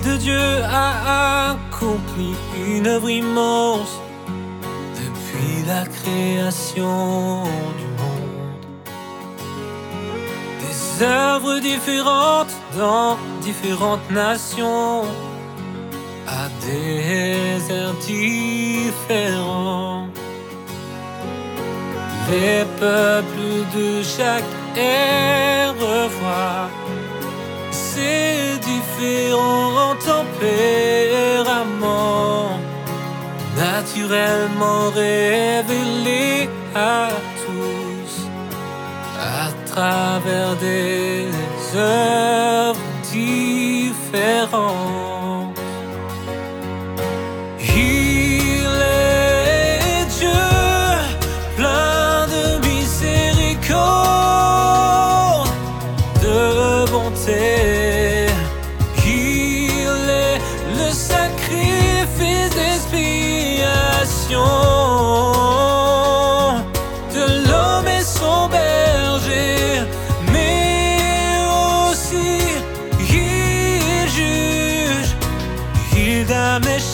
Dieu a accompli une œuvre immense depuis la création du monde. Des œuvres différentes dans différentes nations, à des airs différents. Les peuples de chaque ère revoient ces différents tempéraments naturellement révélés à tous à travers des œuvres différentes.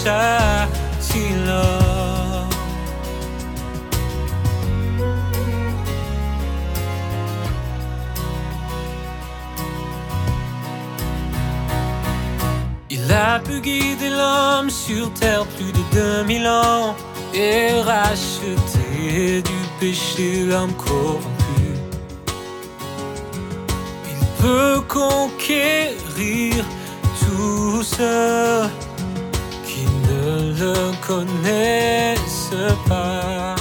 Il a pu guider l'homme sur terre plus de 2000 ans et racheter du péché l'homme corrompu. Il peut conquérir ceux qui ne connaissent pas.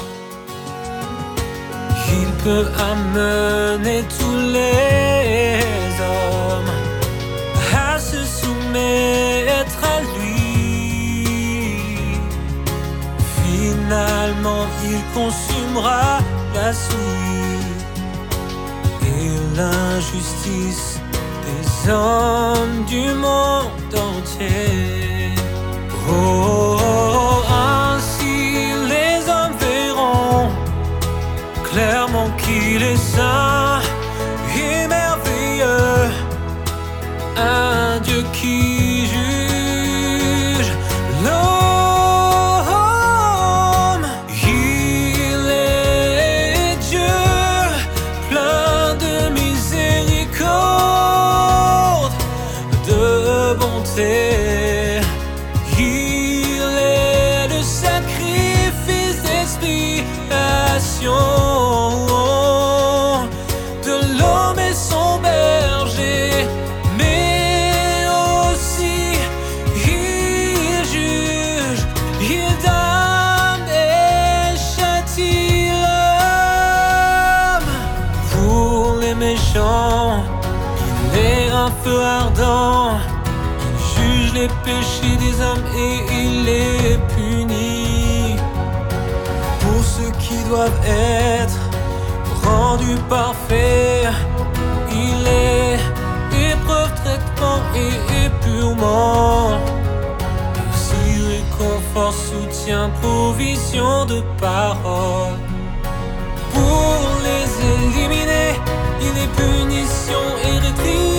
Il peut amener tous les hommes à se soumettre à lui. Finalement, il consumera la souillure et l'injustice des hommes du monde entier. Oh, un Dieu un feu ardent, il juge les péchés des hommes et il les punit. Pour ceux qui doivent être rendu parfait. Il est épreuve, traitement et épurement. Aussi réconfort, soutien, provision de parole. Pour les éliminer, il est punition et rétribution.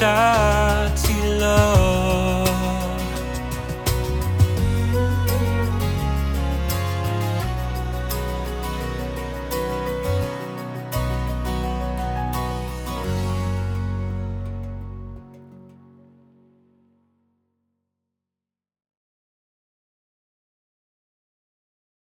Il